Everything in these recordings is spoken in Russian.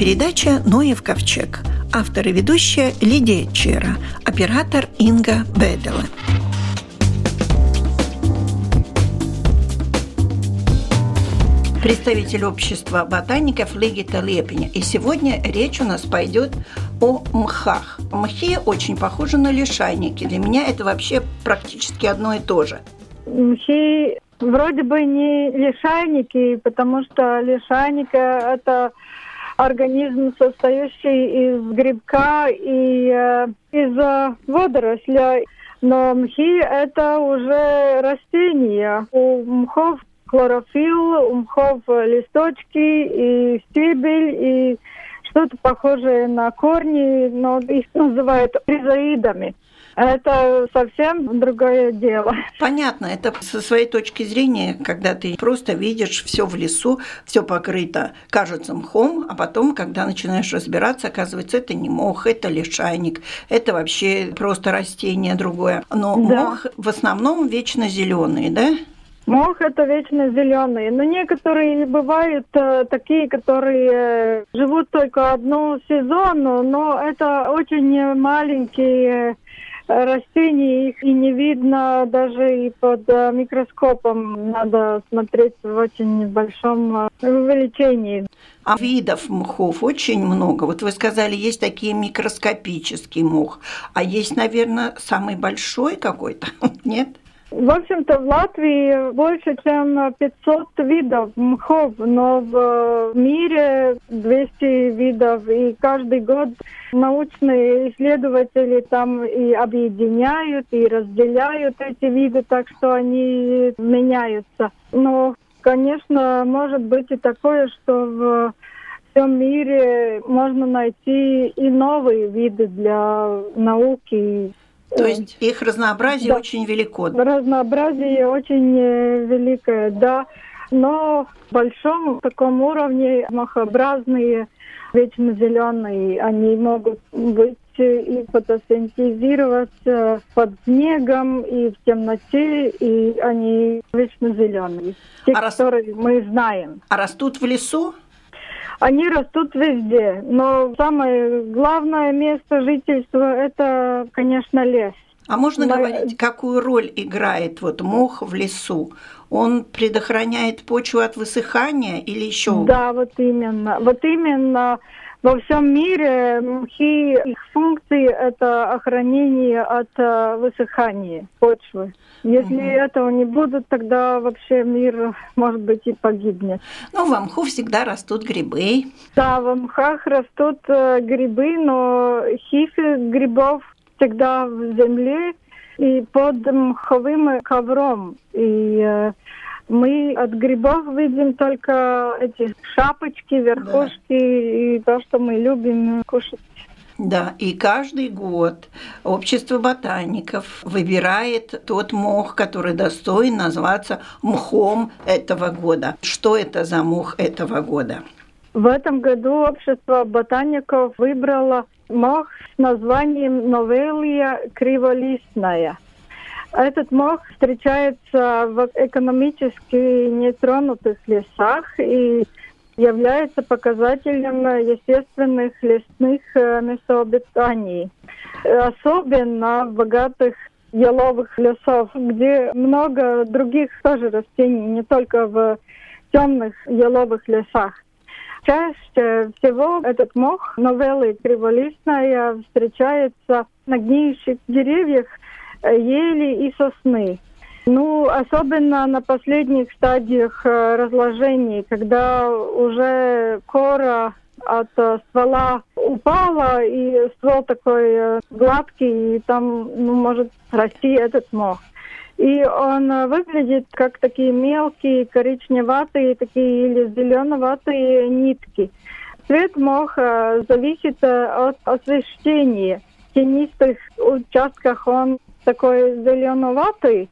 передача «Ноев ковчег». Автор и ведущая Лидия Чера, оператор Инга Бедела. представитель общества ботаников Легита Лепеня. И сегодня речь у нас пойдет о мхах. Мхи очень похожи на лишайники. Для меня это вообще практически одно и то же. Мхи вроде бы не лишайники, потому что лишайника – это организм, состоящий из грибка и э, из э, водоросля. Но мхи – это уже растения. У мхов хлорофилл, у мхов листочки и стебель, и что-то похожее на корни, но их называют призоидами. Это совсем другое дело. Понятно, это со своей точки зрения, когда ты просто видишь все в лесу, все покрыто, кажется мхом, а потом, когда начинаешь разбираться, оказывается, это не мох, это лишайник, это вообще просто растение другое. Но да. мох в основном вечно зеленый, да? Мох это вечно зеленый, но некоторые бывают э, такие, которые э, живут только одну сезону, но это очень маленькие растений их и не видно даже и под э, микроскопом. Надо смотреть в очень большом э, увеличении. А видов мхов очень много. Вот вы сказали, есть такие микроскопический мох, а есть, наверное, самый большой какой-то, нет? В общем-то, в Латвии больше, чем 500 видов мхов, но в мире 200 видов. И каждый год научные исследователи там и объединяют, и разделяют эти виды, так что они меняются. Но, конечно, может быть и такое, что в всем мире можно найти и новые виды для науки, то есть их разнообразие да. очень велико. Разнообразие очень э, великое, да. Но в большом таком уровне махообразные, вечно зеленые, они могут быть и фотосинтезироваться под снегом, и в темноте, и они вечно зеленые. Те, а которые рас... мы знаем. А растут в лесу? Они растут везде, но самое главное место жительства – это, конечно, лес. А можно Но... говорить, какую роль играет вот мох в лесу? Он предохраняет почву от высыхания или еще? Да, вот именно. Вот именно во всем мире мхи, их функции – это охранение от э, высыхания почвы. Если угу. этого не будет, тогда вообще мир, может быть, и погибнет. Ну, в мху всегда растут грибы. Да, в мхах растут э, грибы, но хифи грибов всегда в земле и под мховым ковром. И э, мы от грибов видим только эти шапочки, верхушки да. и то, что мы любим кушать. Да, и каждый год общество ботаников выбирает тот мох, который достоин назваться мхом этого года. Что это за мох этого года? В этом году общество ботаников выбрало мох с названием новелия криволистная – этот мох встречается в экономически нетронутых лесах и является показателем естественных лесных э, местобитаний. Особенно в богатых еловых лесов, где много других тоже растений, не только в темных еловых лесах. Чаще всего этот мох, новеллы криволистная, встречается на гниющих деревьях ели и сосны. Ну, особенно на последних стадиях э, разложения, когда уже кора от э, ствола упала, и ствол такой э, гладкий, и там ну, может расти этот мох. И он выглядит как такие мелкие коричневатые такие или зеленоватые нитки. Цвет моха зависит от освещения. В тенистых участках он такой зеленоватый,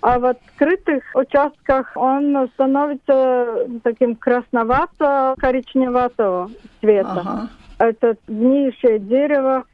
а в открытых участках он становится таким красновато-коричневатого цвета. Ага. Это гниющее дерево.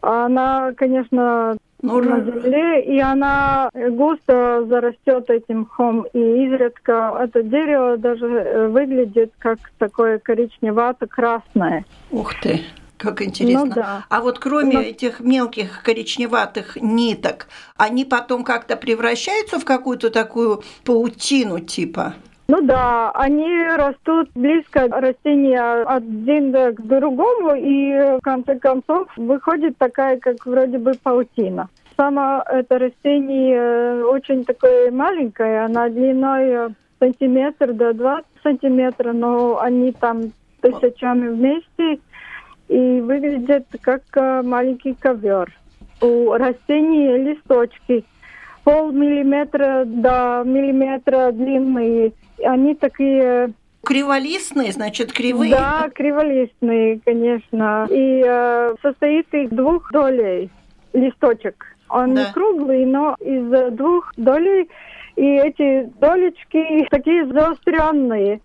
Она, конечно, ну, на земле, и она густо зарастет этим мхом, и изредка это дерево даже выглядит как такое коричневато-красное. Ух ты! Как интересно. Ну, да. А вот кроме Но... этих мелких коричневатых ниток, они потом как-то превращаются в какую-то такую паутину типа? Ну да, они растут близко растения один к другому, и в конце концов выходит такая, как вроде бы паутина. Само это растение э, очень такое маленькое, она длиной э, сантиметр до 20 сантиметров, но они там тысячами вместе и выглядят как э, маленький ковер. У растений листочки пол миллиметра до миллиметра длинные они такие Криволистные, значит, кривые? Да, криволистные, конечно. И э, состоит из двух долей листочек. Он да. не круглый, но из двух долей. И эти долечки такие заостренные.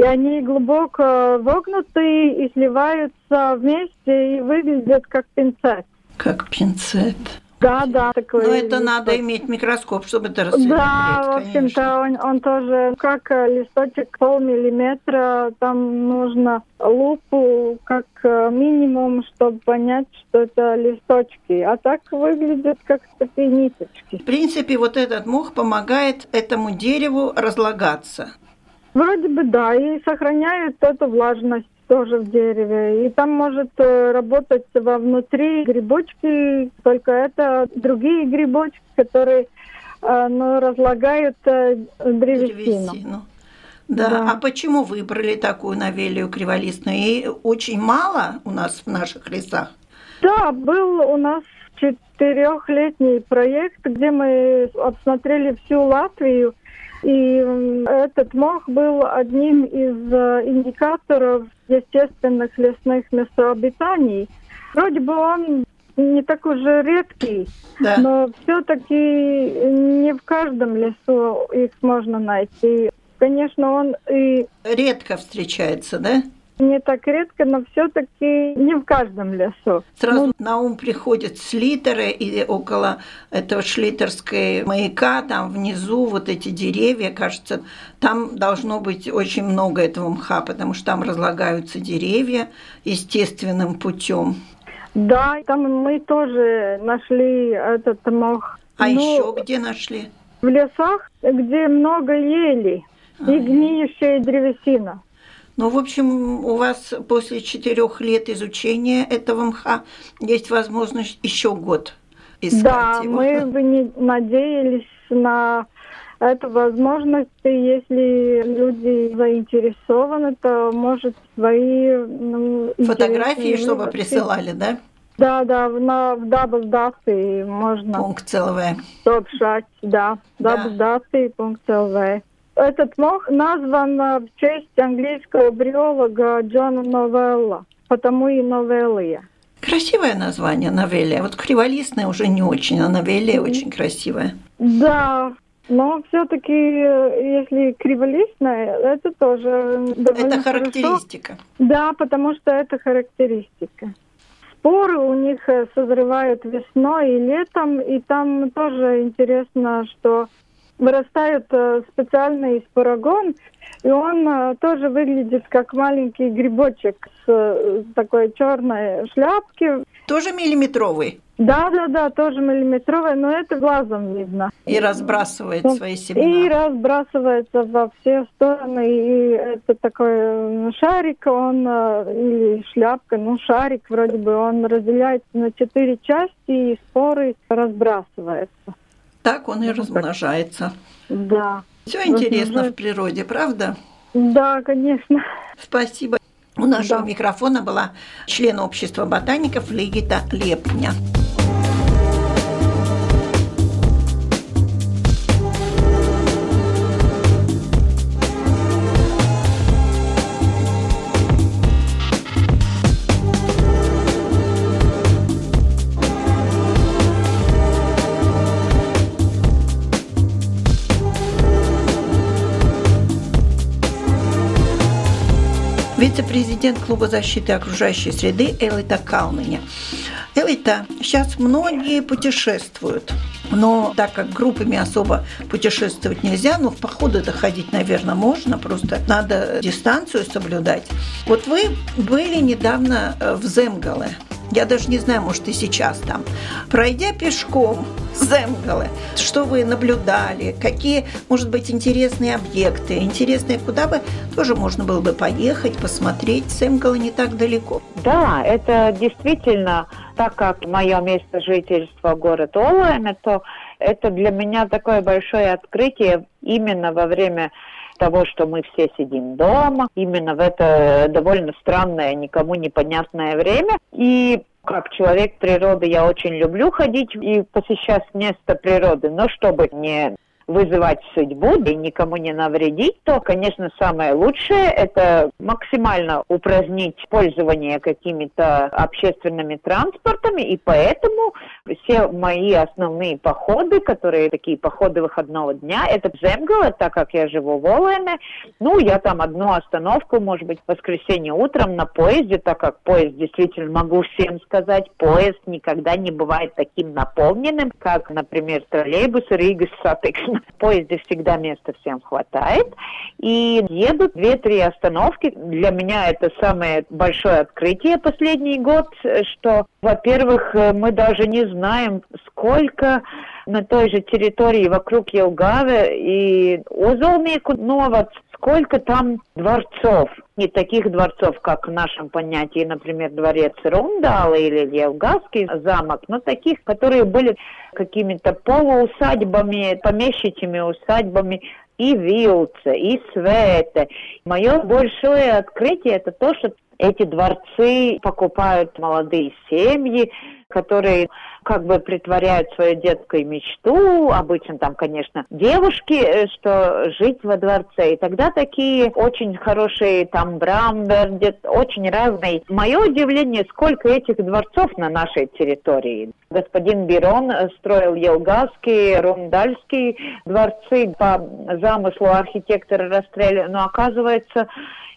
И они глубоко вогнутые и сливаются вместе и выглядят как пинцет. Как пинцет. Да, да, такой. Но это надо иметь микроскоп, чтобы это рассмотреть. Да, в общем-то, он, он тоже как э, листочек полмиллиметра, там нужно лупу как э, минимум, чтобы понять, что это листочки. А так выглядят как такие ниточки. В принципе, вот этот мох помогает этому дереву разлагаться. Вроде бы да, и сохраняет эту влажность тоже в дереве. И там может э, работать вовнутри грибочки, только это другие грибочки, которые э, ну, разлагают э, древесину. древесину. Да. да. А почему выбрали такую навелию криволистную? И очень мало у нас в наших лесах? Да, был у нас четырехлетний проект, где мы обсмотрели всю Латвию и этот мох был одним из э, индикаторов естественных лесных месторождений. Вроде бы он не так уже редкий, да. но все-таки не в каждом лесу их можно найти. Конечно, он и... Редко встречается, да? Не так редко, но все-таки не в каждом лесу. Сразу ну, на ум приходят слитеры, и около этого шлитерской маяка, там внизу вот эти деревья, кажется, там должно быть очень много этого мха, потому что там разлагаются деревья естественным путем. Да, там мы тоже нашли этот мох. А ну, еще где нашли? В лесах, где много ели и гниющая древесина. Ну, в общем, у вас после четырех лет изучения этого мха есть возможность еще год искать да, его. мы бы не надеялись на эту возможность. Если люди заинтересованы, то, может, свои ну, фотографии, чтобы присылали, да? Да, да, на, в дабл можно. Пункт ЛВ. Сообщать, да. Дабл да. пункт ЛВ. Этот мох назван в честь английского бриолога Джона Новелла, потому и новеллия. Красивое название новеллия. Вот криволистная уже не очень, а новеллия очень красивая. Да, но все-таки, если криволистная, это тоже Это характеристика. Хорошо. Да, потому что это характеристика. Споры у них э, созревают весной и летом, и там тоже интересно, что вырастает э, специальный спорогон, и он э, тоже выглядит как маленький грибочек с э, такой черной шляпки. Тоже миллиметровый? Да, да, да, тоже миллиметровый, но это глазом видно. И разбрасывает ну, свои семена. И разбрасывается во все стороны. И это такой шарик, он или шляпка, ну шарик вроде бы, он разделяется на четыре части, и споры разбрасываются. Так он и размножается. Да. Все интересно в природе, правда? Да, конечно. Спасибо. У нашего да. микрофона была член общества ботаников Лигита Лепня. Вице-президент Клуба защиты окружающей среды Элита Калныня. Элита, сейчас многие путешествуют, но так как группами особо путешествовать нельзя, но в походы доходить, наверное, можно, просто надо дистанцию соблюдать. Вот вы были недавно э, в Земгале, я даже не знаю, может, и сейчас там. Пройдя пешком Земгалы, что вы наблюдали, какие, может быть, интересные объекты, интересные, куда бы тоже можно было бы поехать, посмотреть. Земгалы не так далеко. Да, это действительно, так как мое место жительства город Олуэме, то это для меня такое большое открытие именно во время того, что мы все сидим дома, именно в это довольно странное, никому непонятное время. И как человек природы я очень люблю ходить и посещать место природы, но чтобы не вызывать судьбу и никому не навредить, то, конечно, самое лучшее – это максимально упразднить пользование какими-то общественными транспортами, и поэтому все мои основные походы, которые такие походы выходного дня, это Земгала, так как я живу в Олэме, ну, я там одну остановку, может быть, в воскресенье утром на поезде, так как поезд, действительно, могу всем сказать, поезд никогда не бывает таким наполненным, как, например, троллейбус Рига Сатекс в поезде всегда места всем хватает. И едут две-три остановки. Для меня это самое большое открытие последний год, что, во-первых, мы даже не знаем, сколько на той же территории вокруг Елгавы и Озолмейку Новац сколько там дворцов, не таких дворцов, как в нашем понятии, например, дворец Рундала или Елгавский замок, но таких, которые были какими-то полуусадьбами, помещичьими усадьбами, и Вилце, и Свете. Мое большое открытие это то, что эти дворцы покупают молодые семьи, которые как бы притворяют свою детскую мечту, обычно там, конечно, девушки, э, что жить во дворце. И тогда такие очень хорошие там Брамбер, очень разные. Мое удивление, сколько этих дворцов на нашей территории. Господин Бирон строил Елгавский, Рундальский дворцы по замыслу архитектора Растреля, но оказывается,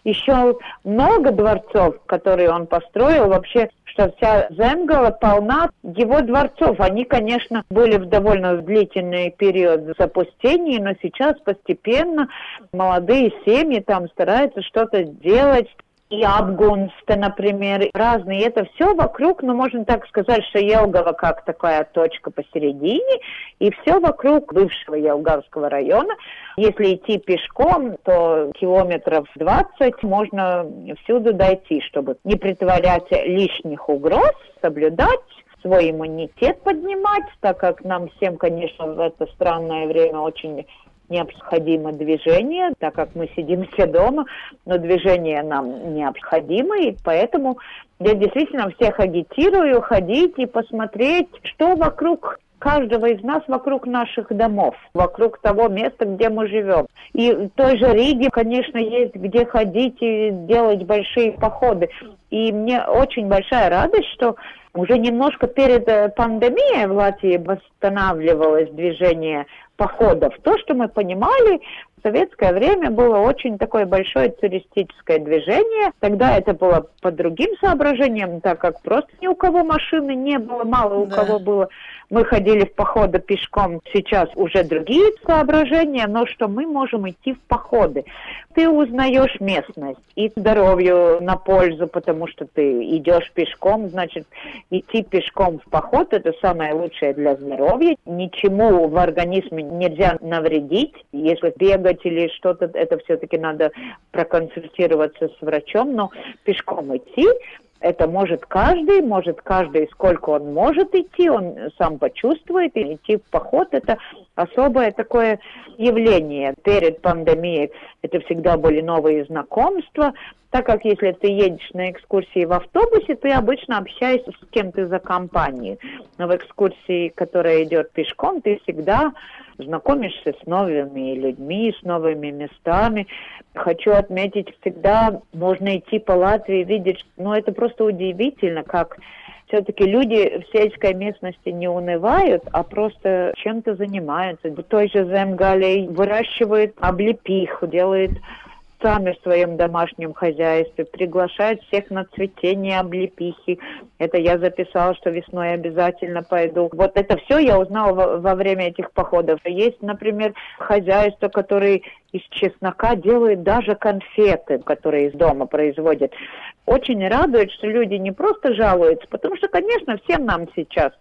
еще много дворцов, которые он построил, вообще, что вся Земгала полна его дворцов. Они, конечно, были в довольно длительный период запустения, но сейчас постепенно молодые семьи там стараются что-то делать, и Апгунста, например, разные. Это все вокруг, ну, можно так сказать, что Елгова как такая точка посередине, и все вокруг бывшего Елгавского района. Если идти пешком, то километров 20 можно всюду дойти, чтобы не притворять лишних угроз, соблюдать свой иммунитет поднимать, так как нам всем, конечно, в это странное время очень необходимо движение, так как мы сидим все дома, но движение нам необходимо, и поэтому я действительно всех агитирую ходить и посмотреть, что вокруг каждого из нас вокруг наших домов, вокруг того места, где мы живем. И в той же Риге, конечно, есть где ходить и делать большие походы. И мне очень большая радость, что уже немножко перед э, пандемией в Латвии восстанавливалось движение походов. То, что мы понимали, советское время было очень такое большое туристическое движение. Тогда это было по другим соображениям, так как просто ни у кого машины не было, мало у да. кого было. Мы ходили в походы пешком. Сейчас уже другие соображения, но что мы можем идти в походы. Ты узнаешь местность и здоровью на пользу, потому что ты идешь пешком, значит, идти пешком в поход – это самое лучшее для здоровья. Ничему в организме нельзя навредить. Если бегать или что-то, это все-таки надо проконсультироваться с врачом, но пешком идти это может каждый, может каждый, сколько он может идти, он сам почувствует, и идти в поход – это особое такое явление. Перед пандемией это всегда были новые знакомства, так как если ты едешь на экскурсии в автобусе, ты обычно общаешься с кем-то за компанией. Но в экскурсии, которая идет пешком, ты всегда знакомишься с новыми людьми, с новыми местами. Хочу отметить, всегда можно идти по Латвии и видеть, ну это просто удивительно, как все-таки люди в сельской местности не унывают, а просто чем-то занимаются. В той же Земгалей выращивают облепиху, делают сами в своем домашнем хозяйстве, приглашают всех на цветение облепихи. Это я записала, что весной обязательно пойду. Вот это все я узнала во, время этих походов. Есть, например, хозяйство, которые из чеснока делают даже конфеты, которые из дома производят. Очень радует, что люди не просто жалуются, потому что, конечно, всем нам сейчас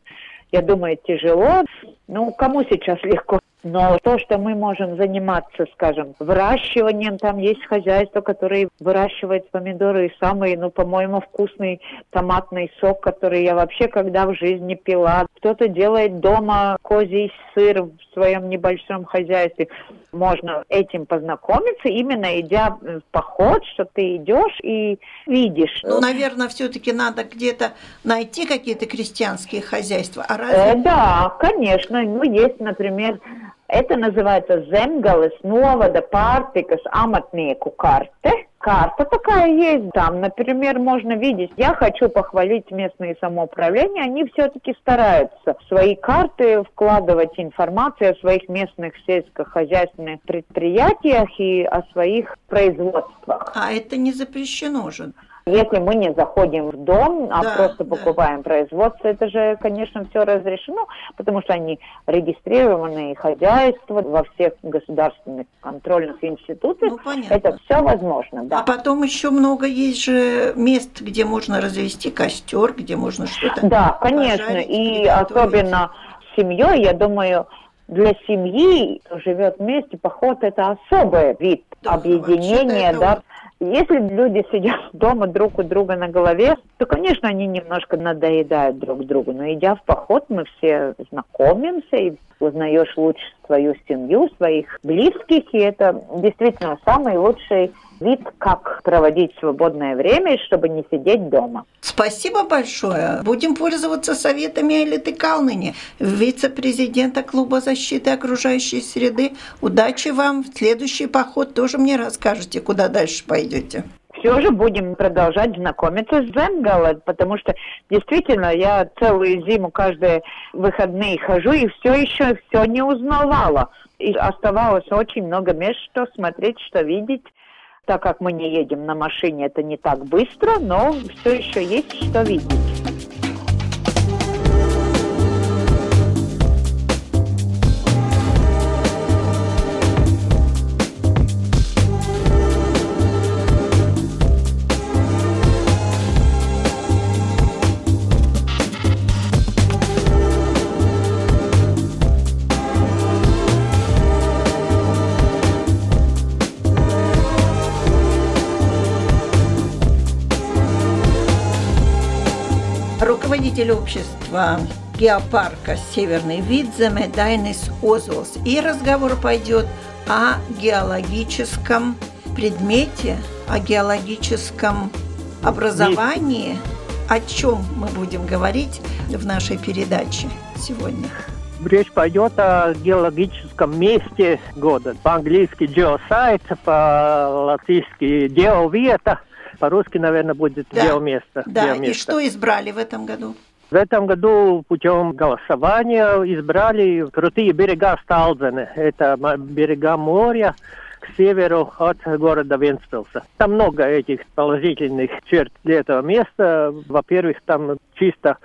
я думаю, тяжело. Ну, кому сейчас легко? Но то, что мы можем заниматься, скажем, выращиванием, там есть хозяйство, которое выращивает помидоры и самый, ну, по-моему, вкусный томатный сок, который я вообще когда в жизни пила. Кто-то делает дома козий сыр в своем небольшом хозяйстве. Можно этим познакомиться, именно идя в поход, что ты идешь и видишь. Ну, наверное, все-таки надо где-то найти какие-то крестьянские хозяйства. А разве... э, да, конечно. Ну, есть, например, это называется Земгales новода pārtikas amatnieku карте. Карта такая есть, там, например, можно видеть. Я хочу похвалить местные самоуправления, они все-таки стараются в свои карты вкладывать информацию о своих местных сельскохозяйственных предприятиях и о своих производствах. А это не запрещено же. Если мы не заходим в дом, а да, просто покупаем да. производство, это же, конечно, все разрешено, потому что они регистрированные хозяйства во всех государственных контрольных институциях. Ну, это все возможно, да. А потом еще много есть же мест, где можно развести костер, где можно что-то. Да, конечно, и особенно с семьей, я думаю, для семьи, кто живет вместе, поход это особый вид да, объединения, да. Если люди сидят дома друг у друга на голове, то, конечно, они немножко надоедают друг другу. Но идя в поход, мы все знакомимся и узнаешь лучше свою семью, своих близких, и это действительно самый лучший вид, как проводить свободное время, чтобы не сидеть дома. Спасибо большое. Будем пользоваться советами Элиты Калныни, вице-президента Клуба защиты окружающей среды. Удачи вам. В следующий поход тоже мне расскажете, куда дальше пойдете все же будем продолжать знакомиться с Земгала, потому что действительно я целую зиму каждые выходные хожу и все еще все не узнавала. И оставалось очень много мест, что смотреть, что видеть. Так как мы не едем на машине, это не так быстро, но все еще есть что видеть. Руководитель общества геопарка «Северный Видземе» Дайнис Озволс. И разговор пойдет о геологическом предмете, о геологическом образовании, о чем мы будем говорить в нашей передаче сегодня. Речь пойдет о геологическом месте года. По-английски geosite, по-латышски geoveta – по-русски, наверное, будет да. геоместо. Да, геоместо. и что избрали в этом году? В этом году путем голосования избрали крутые берега Сталдзены. Это берега моря к северу от города Венспилса. Там много этих положительных черт для этого места. Во-первых, там чисто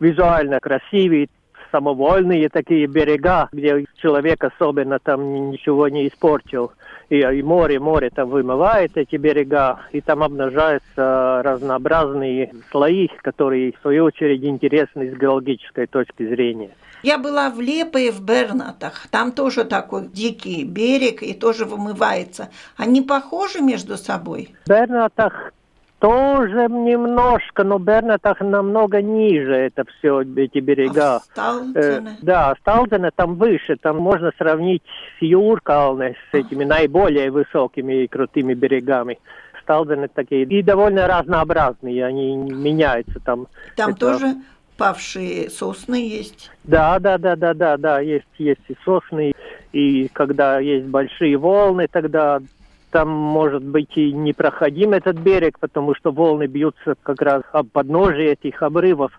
визуально красивый самовольные такие берега, где человек особенно там ничего не испортил. И, и море, море там вымывает эти берега, и там обнажаются разнообразные слои, которые в свою очередь интересны с геологической точки зрения. Я была в Лепе и в Бернатах. Там тоже такой дикий берег и тоже вымывается. Они похожи между собой? В Бернатах тоже немножко, но Бернатах намного ниже это все, эти берега. А? Э, да, Сталдене там выше, там можно сравнить с Юркалне, с этими наиболее высокими и крутыми берегами. Сталдены такие и довольно разнообразные, они меняются там. Там это... тоже павшие сосны есть? Да, да, да, да, да, да, есть, есть и сосны, и когда есть большие волны, тогда там может быть и непроходим этот берег, потому что волны бьются как раз об подножие этих обрывов.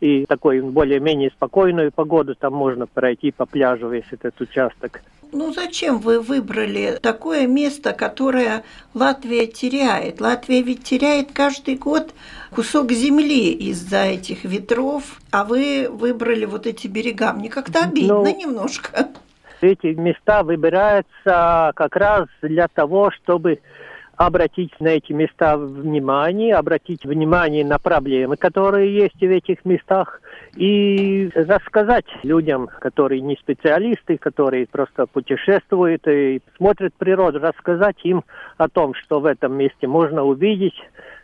И такой более-менее спокойную погоду там можно пройти по пляжу весь этот участок. Ну зачем вы выбрали такое место, которое Латвия теряет? Латвия ведь теряет каждый год кусок земли из-за этих ветров, а вы выбрали вот эти берега. Мне как-то обидно ну, немножко. Эти места выбираются как раз для того, чтобы обратить на эти места внимание, обратить внимание на проблемы, которые есть в этих местах, и рассказать людям, которые не специалисты, которые просто путешествуют и смотрят природу, рассказать им о том, что в этом месте можно увидеть,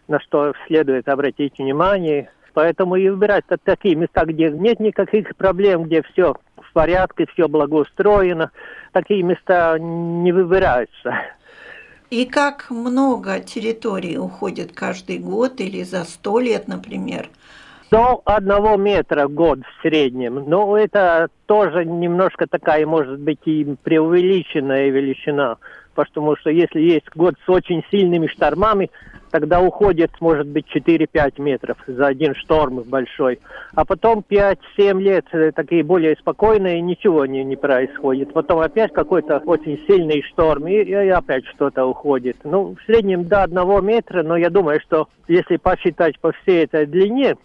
на что следует обратить внимание. Поэтому и выбирать такие места, где нет никаких проблем, где все в порядке, все благоустроено. Такие места не выбираются. И как много территории уходит каждый год или за сто лет, например? До одного метра в год в среднем. Но это тоже немножко такая, может быть, и преувеличенная величина. Потому что если есть год с очень сильными штормами, тогда уходит, может быть, 4-5 метров за один шторм большой. А потом 5-7 лет э, такие более спокойные, ничего не, не происходит. Потом опять какой-то очень сильный шторм, и, и опять что-то уходит. Ну, в среднем до одного метра, но я думаю, что если посчитать по всей этой длине,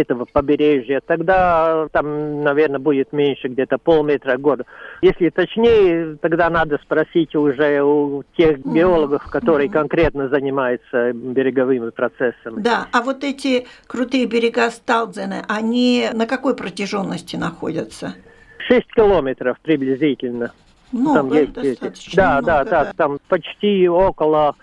этого побережья, тогда там, наверное, будет меньше, где-то полметра в год. Если точнее, тогда надо спросить уже у тех геологов, которые mm-hmm. конкретно занимаются береговыми процессами. Да, а вот эти крутые берега Сталдзена, они на какой протяженности находятся? Шесть километров приблизительно. Много, там есть, достаточно да, много, да, да, да, там почти около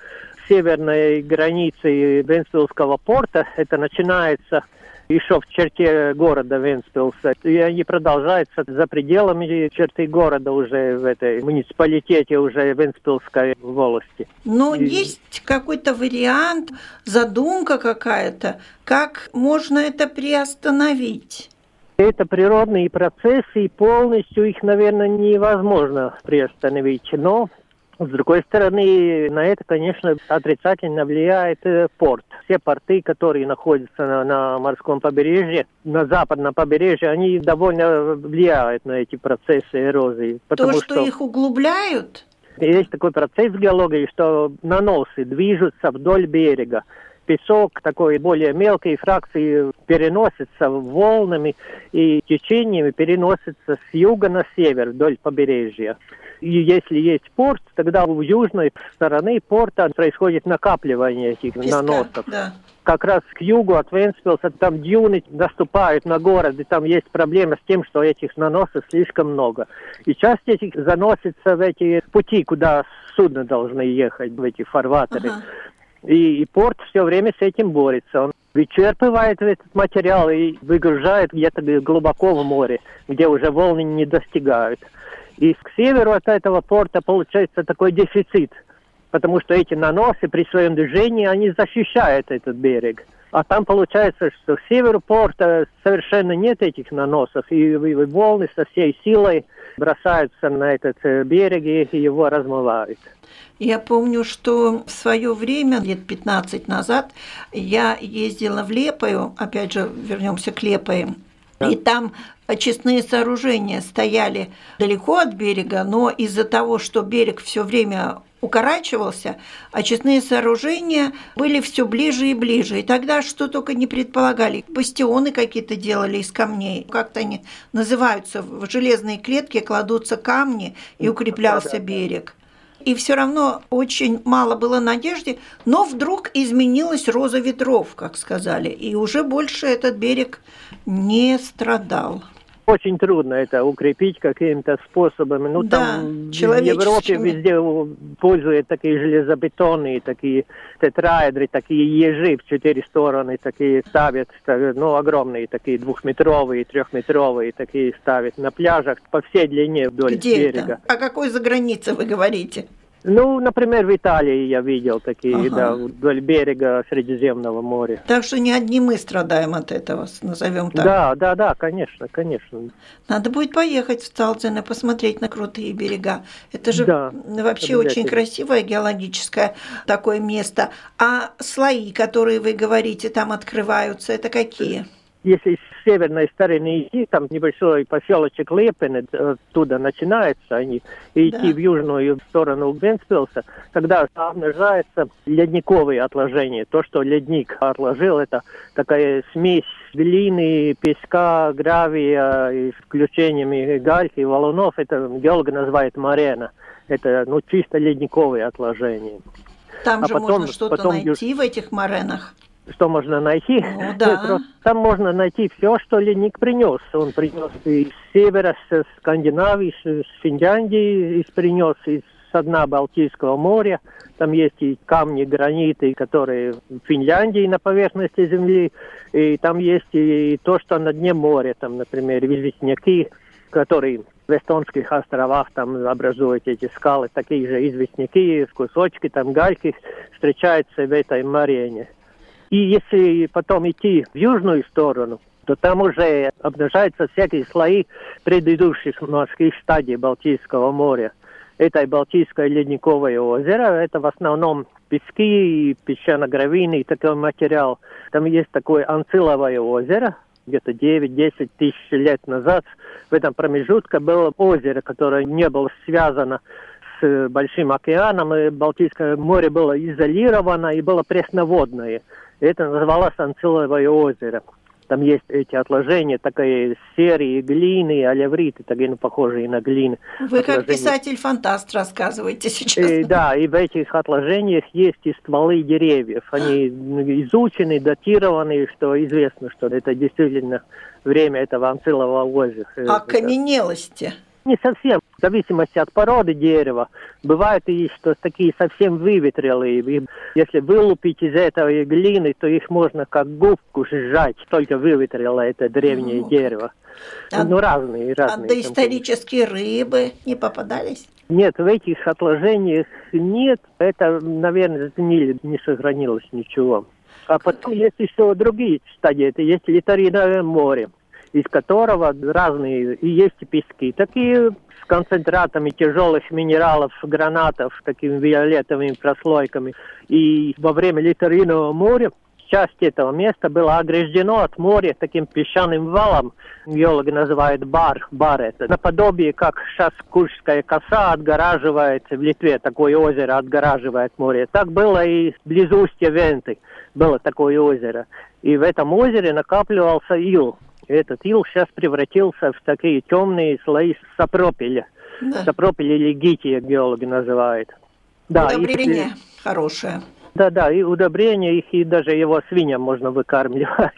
северной границы Венспилского порта. Это начинается еще в черте города Венспилса. И они продолжаются за пределами черты города уже в этой муниципалитете уже Венспилской волости. Но и... есть какой-то вариант, задумка какая-то, как можно это приостановить? Это природные процессы, и полностью их, наверное, невозможно приостановить. Но с другой стороны, на это, конечно, отрицательно влияет э, порт. Все порты, которые находятся на, на морском побережье, на западном побережье, они довольно влияют на эти процессы эрозии. То, что, что их углубляют? Есть такой процесс в геологии, что наносы движутся вдоль берега песок такой более мелкой фракции переносится волнами и течениями переносится с юга на север вдоль побережья. И если есть порт, тогда у южной стороны порта происходит накапливание этих Песка, наносов. Да. Как раз к югу от Венспилса там дюны наступают на город, и там есть проблема с тем, что этих наносов слишком много. И часть этих заносится в эти пути, куда судно должны ехать, в эти фарватеры. Ага. И, и порт все время с этим борется. Он вычерпывает этот материал и выгружает где-то глубоко в море, где уже волны не достигают. И к северу от этого порта получается такой дефицит, потому что эти наносы при своем движении, они защищают этот берег. А там получается, что к северу порта совершенно нет этих наносов, и, и волны со всей силой бросаются на этот э, берег и его размывают. Я помню, что в свое время, лет 15 назад, я ездила в Лепою, опять же, вернемся к Лепое, и там очистные сооружения стояли далеко от берега, но из-за того, что берег все время укорачивался, очистные сооружения были все ближе и ближе. И тогда что только не предполагали. Бастионы какие-то делали из камней. Как-то они называются. В железные клетки кладутся камни, и укреплялся берег и все равно очень мало было надежды, но вдруг изменилась роза ветров, как сказали, и уже больше этот берег не страдал. Очень трудно это укрепить какими-то способами. Ну, да, там в Европе везде пользуют такие железобетонные, такие тетраэдры, такие ежи в четыре стороны, такие ставят, ну, огромные, такие двухметровые, трехметровые, такие ставят на пляжах по всей длине вдоль Где берега. Это? О какой за границе вы говорите? Ну, например, в Италии я видел такие, ага. да, вдоль берега Средиземного моря. Так что не одни мы страдаем от этого, назовем так. Да, да, да, конечно, конечно. Надо будет поехать в Сталцин и посмотреть на крутые берега. Это же да, вообще очень красивое геологическое такое место. А слои, которые вы говорите, там открываются, это какие? Если с северной стороны идти, там небольшой поселочек Лепене, оттуда начинается, они, и идти да. в южную сторону Венспилса, тогда обнажается ледниковые отложения. То, что ледник отложил, это такая смесь глины, песка, гравия, и с включениями гальки, валунов, это геолог называет марена. Это ну, чисто ледниковые отложения. Там а же потом, можно что-то найти юж... в этих моренах что можно найти. Ну, да. Там можно найти все, что ледник принес. Он принес из севера, с Скандинавии, с Финляндии, из принес из с дна Балтийского моря. Там есть и камни, граниты, которые в Финляндии на поверхности земли. И там есть и то, что на дне моря. Там, например, известняки, которые в Эстонских островах там образуют эти скалы, такие же известняки, кусочки, там гальки встречаются в этой марене. И если потом идти в южную сторону, то там уже обнажаются всякие слои предыдущих морских стадий Балтийского моря. Это и Балтийское ледниковое озеро, это в основном пески и песчано-гравийный такой материал. Там есть такое Анциловое озеро, где-то 9-10 тысяч лет назад в этом промежутке было озеро, которое не было связано с Большим океаном, и Балтийское море было изолировано и было пресноводное. Это называлось Анциловое озеро. Там есть эти отложения, такая серии глины, алевриты, такие, ну, похожие на глины. Вы как писатель-фантаст рассказываете сейчас. И, да, и в этих отложениях есть и стволы деревьев. Они изучены, датированы, что известно, что это действительно время этого Анцилового озера. А каменелости? Не совсем. В зависимости от породы дерева. Бывают и что такие совсем выветрелые. И если вылупить из этой глины, то их можно как губку сжать. Только выветрило это древнее ну, дерево. А, ну, разные, разные. А доисторические рыбы не попадались? Нет, в этих отложениях нет. Это, наверное, гнили, не сохранилось ничего. А потом есть еще другие стадии. Это есть литариновое море из которого разные и есть пески. Такие с концентратами тяжелых минералов, гранатов, такими виолетовыми прослойками. И во время Литаринового моря часть этого места была ограждено от моря таким песчаным валом, геологи называют бар, бар это, наподобие, как сейчас Куршская коса отгораживает в Литве, такое озеро отгораживает море. Так было и близ устья Венты, было такое озеро. И в этом озере накапливался ил, этот ил сейчас превратился в такие темные слои сапропеля. Да. Сапропель или гития геологи называют. Да, Удобрение их... хорошее. Да, да, и удобрения их, и даже его свиньям можно выкармливать.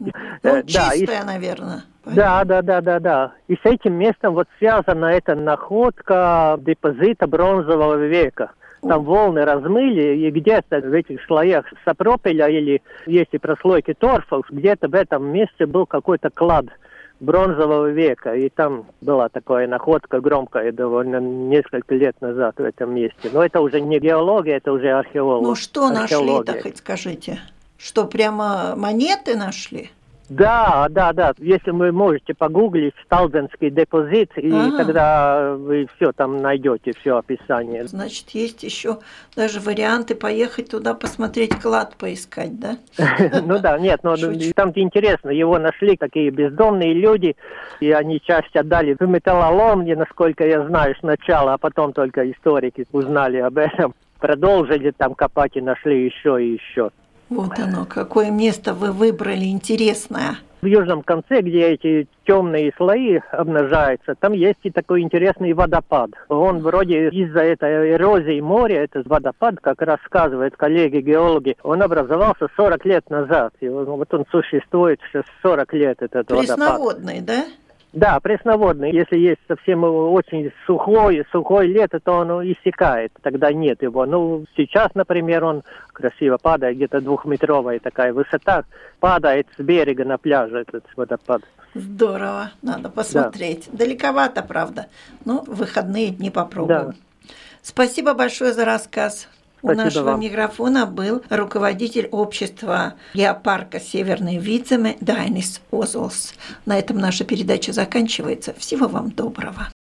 Ну, чистое, да, и... наверное. Да, да, да, да, да. И с этим местом вот связана эта находка депозита бронзового века. Там волны размыли, и где-то в этих слоях сапропеля или есть и прослойки торфов, где-то в этом месте был какой-то клад бронзового века. И там была такая находка громкая довольно несколько лет назад в этом месте. Но это уже не геология, это уже археология. Ну что нашли-то, хоть скажите? Что, прямо монеты нашли? Да, да, да. Если вы можете погуглить Сталденский депозит, и ага. тогда вы все там найдете, все описание. Значит, есть еще даже варианты поехать туда посмотреть клад поискать, да? Ну да, нет, но там интересно, его нашли такие бездомные люди, и они часть отдали в металлолом, насколько я знаю, сначала, а потом только историки узнали об этом продолжили там копать и нашли еще и еще. Вот оно, какое место вы выбрали интересное. В южном конце, где эти темные слои обнажаются, там есть и такой интересный водопад. Он вроде из-за этой эрозии моря, этот водопад, как рассказывают коллеги-геологи, он образовался 40 лет назад. И вот он существует сейчас 40 лет, этот водопад. Пресноводный, да? Да, пресноводный. Если есть совсем очень сухой, сухой лето, то он иссякает, тогда нет его. Ну, сейчас, например, он красиво падает, где-то двухметровая такая высота, падает с берега на пляже этот водопад. Здорово, надо посмотреть. Да. Далековато, правда, но выходные дни попробуем. Да. Спасибо большое за рассказ. У нашего вам. микрофона был руководитель общества геопарка «Северные Вицеме» Дайнис Озолс. На этом наша передача заканчивается. Всего вам доброго.